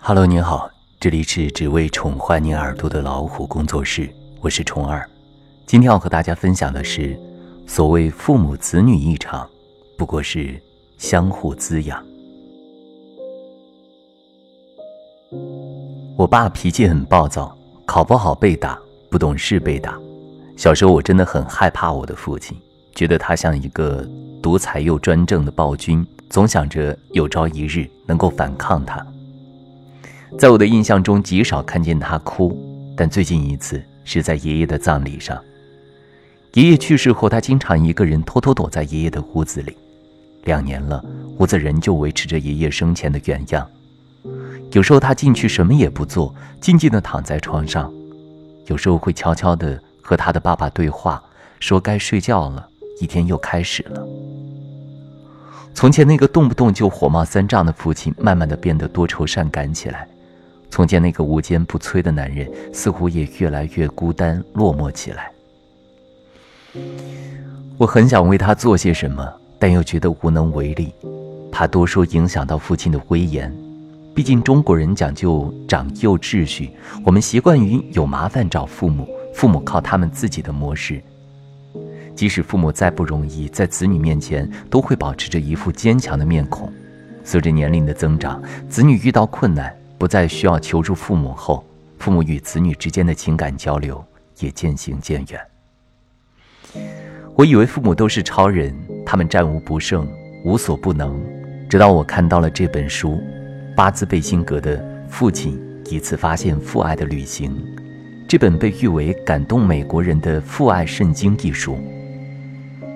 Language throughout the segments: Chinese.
Hello，您好，这里是只为宠坏你耳朵的老虎工作室，我是虫儿。今天要和大家分享的是，所谓父母子女一场，不过是相互滋养。我爸脾气很暴躁，考不好被打，不懂事被打。小时候我真的很害怕我的父亲，觉得他像一个独裁又专政的暴君，总想着有朝一日能够反抗他。在我的印象中，极少看见他哭，但最近一次是在爷爷的葬礼上。爷爷去世后，他经常一个人偷偷躲在爷爷的屋子里，两年了，屋子仍旧维持着爷爷生前的原样。有时候他进去什么也不做，静静地躺在床上；有时候会悄悄地。和他的爸爸对话，说该睡觉了，一天又开始了。从前那个动不动就火冒三丈的父亲，慢慢的变得多愁善感起来；从前那个无坚不摧的男人，似乎也越来越孤单落寞起来。我很想为他做些什么，但又觉得无能为力，怕多说影响到父亲的威严。毕竟中国人讲究长幼秩序，我们习惯于有麻烦找父母。父母靠他们自己的模式，即使父母再不容易，在子女面前都会保持着一副坚强的面孔。随着年龄的增长，子女遇到困难不再需要求助父母后，父母与子女之间的情感交流也渐行渐远。我以为父母都是超人，他们战无不胜，无所不能。直到我看到了这本书，巴兹贝辛格的《父亲一次发现父爱的旅行》。这本被誉为感动美国人的父爱圣经一书，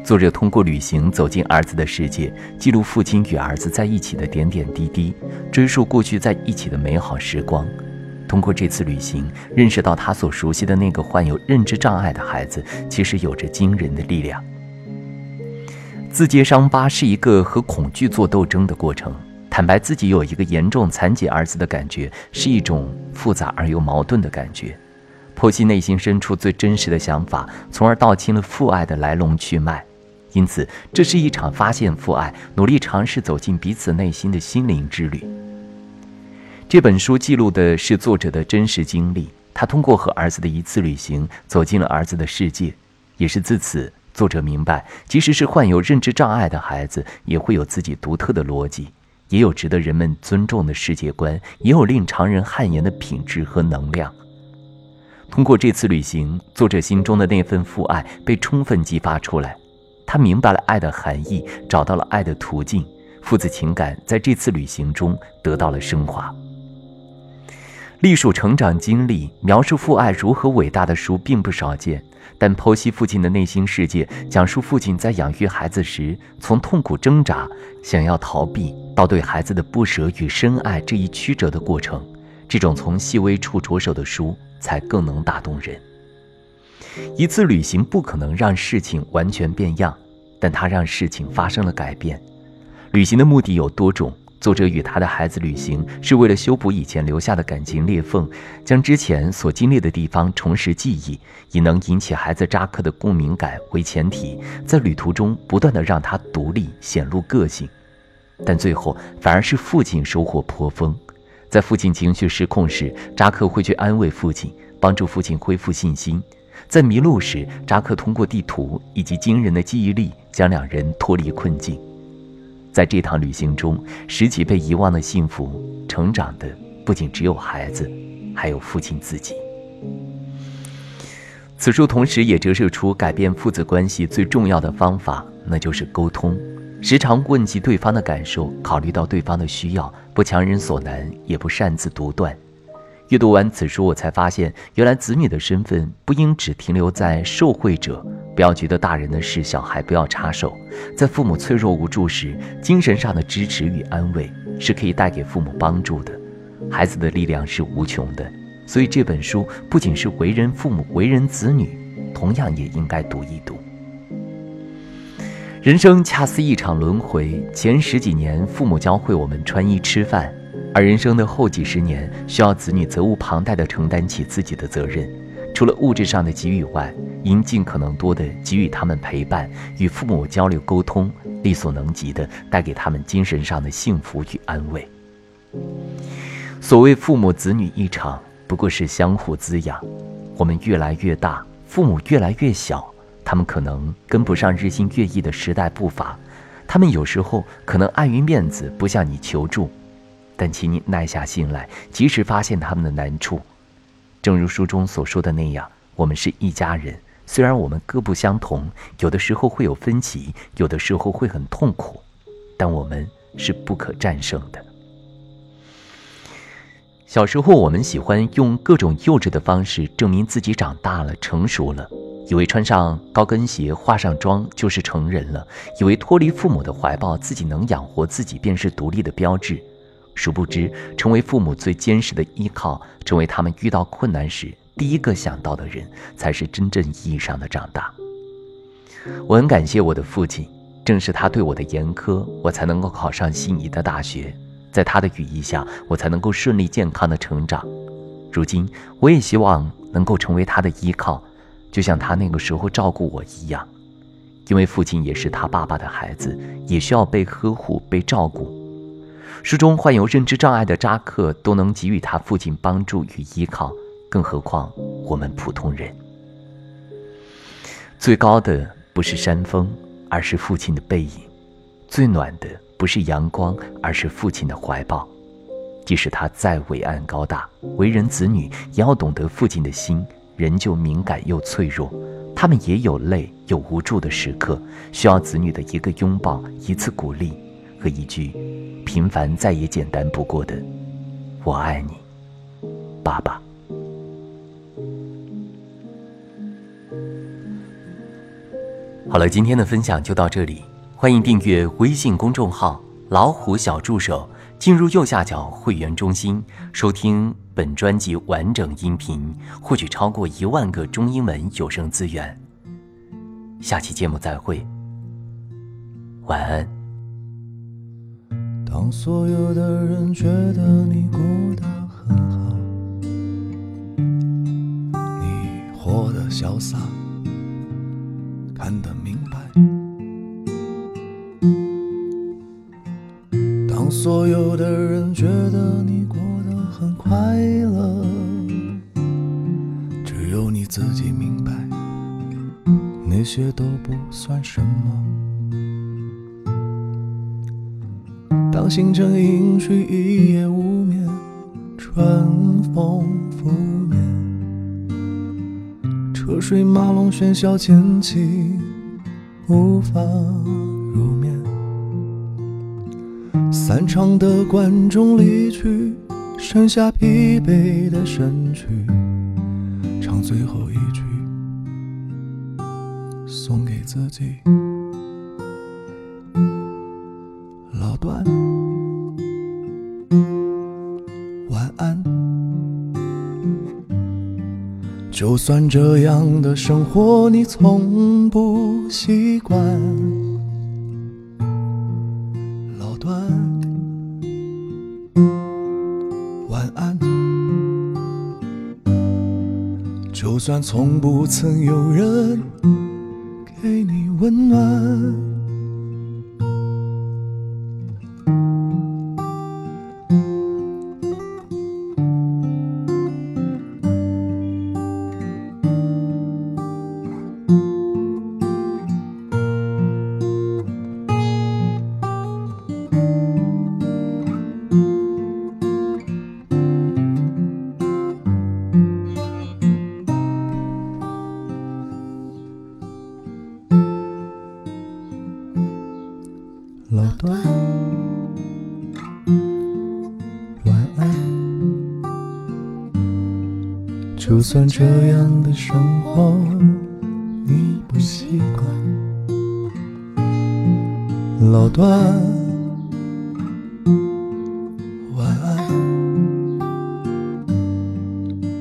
作者通过旅行走进儿子的世界，记录父亲与儿子在一起的点点滴滴，追溯过去在一起的美好时光。通过这次旅行，认识到他所熟悉的那个患有认知障碍的孩子，其实有着惊人的力量。自揭伤疤是一个和恐惧做斗争的过程，坦白自己有一个严重残疾儿子的感觉，是一种复杂而又矛盾的感觉。剖析内心深处最真实的想法，从而道清了父爱的来龙去脉。因此，这是一场发现父爱、努力尝试走进彼此内心的心灵之旅。这本书记录的是作者的真实经历，他通过和儿子的一次旅行，走进了儿子的世界。也是自此，作者明白，即使是患有认知障碍的孩子，也会有自己独特的逻辑，也有值得人们尊重的世界观，也有令常人汗颜的品质和能量。通过这次旅行，作者心中的那份父爱被充分激发出来，他明白了爱的含义，找到了爱的途径，父子情感在这次旅行中得到了升华。隶属成长经历、描述父爱如何伟大的书并不少见，但剖析父亲的内心世界，讲述父亲在养育孩子时从痛苦挣扎、想要逃避到对孩子的不舍与深爱这一曲折的过程，这种从细微处着手的书。才更能打动人。一次旅行不可能让事情完全变样，但它让事情发生了改变。旅行的目的有多种，作者与他的孩子旅行是为了修补以前留下的感情裂缝，将之前所经历的地方重拾记忆，以能引起孩子扎克的共鸣感为前提，在旅途中不断的让他独立显露个性。但最后反而是父亲收获颇丰。在父亲情绪失控时，扎克会去安慰父亲，帮助父亲恢复信心；在迷路时，扎克通过地图以及惊人的记忆力，将两人脱离困境。在这趟旅行中，拾起被遗忘的幸福，成长的不仅只有孩子，还有父亲自己。此书同时也折射出改变父子关系最重要的方法，那就是沟通。时常问及对方的感受，考虑到对方的需要，不强人所难，也不擅自独断。阅读完此书，我才发现，原来子女的身份不应只停留在受惠者。不要觉得大人的事，小孩不要插手。在父母脆弱无助时，精神上的支持与安慰是可以带给父母帮助的。孩子的力量是无穷的，所以这本书不仅是为人父母、为人子女，同样也应该读一读。人生恰似一场轮回，前十几年父母教会我们穿衣吃饭，而人生的后几十年需要子女责无旁贷地承担起自己的责任。除了物质上的给予外，应尽可能多地给予他们陪伴，与父母交流沟通，力所能及的带给他们精神上的幸福与安慰。所谓父母子女一场，不过是相互滋养。我们越来越大，父母越来越小，他们可能跟不上日新月异的时代步伐，他们有时候可能碍于面子不向你求助，但请你耐下心来，及时发现他们的难处。正如书中所说的那样，我们是一家人，虽然我们各不相同，有的时候会有分歧，有的时候会很痛苦，但我们是不可战胜的。小时候，我们喜欢用各种幼稚的方式证明自己长大了、成熟了，以为穿上高跟鞋、化上妆就是成人了，以为脱离父母的怀抱，自己能养活自己便是独立的标志。殊不知，成为父母最坚实的依靠，成为他们遇到困难时第一个想到的人，才是真正意义上的长大。我很感谢我的父亲，正是他对我的严苛，我才能够考上心仪的大学。在他的羽翼下，我才能够顺利健康的成长。如今，我也希望能够成为他的依靠，就像他那个时候照顾我一样。因为父亲也是他爸爸的孩子，也需要被呵护、被照顾。书中患有认知障碍的扎克都能给予他父亲帮助与依靠，更何况我们普通人？最高的不是山峰，而是父亲的背影；最暖的。不是阳光，而是父亲的怀抱。即使他再伟岸高大，为人子女也要懂得父亲的心，仍旧敏感又脆弱。他们也有累有无助的时刻，需要子女的一个拥抱、一次鼓励和一句平凡再也简单不过的“我爱你，爸爸”。好了，今天的分享就到这里。欢迎订阅微信公众号“老虎小助手”，进入右下角会员中心，收听本专辑完整音频，获取超过一万个中英文有声资源。下期节目再会，晚安。所有的人觉得你过得很好，你活得潇洒，看得明白。当所有的人觉得你过得很快乐，只有你自己明白，那些都不算什么。当星辰隐去，一夜无眠，春风拂面，车水马龙喧嚣渐起，无法入眠。散场的观众离去，剩下疲惫的身躯，唱最后一句，送给自己。老段，就算这样的生活你从不习惯。老段，晚安就算从不曾有人给你温暖。段，晚安。就算这样的生活你不习惯，老段，晚安。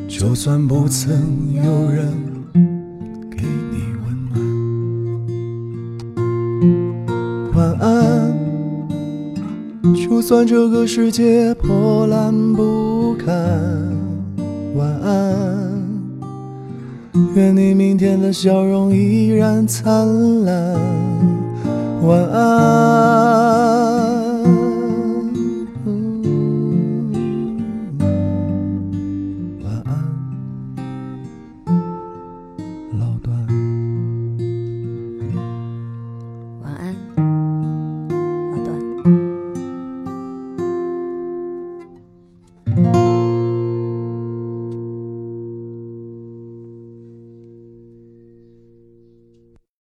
就算不曾有人就算这个世界破烂不堪，晚安。愿你明天的笑容依然灿烂，晚安。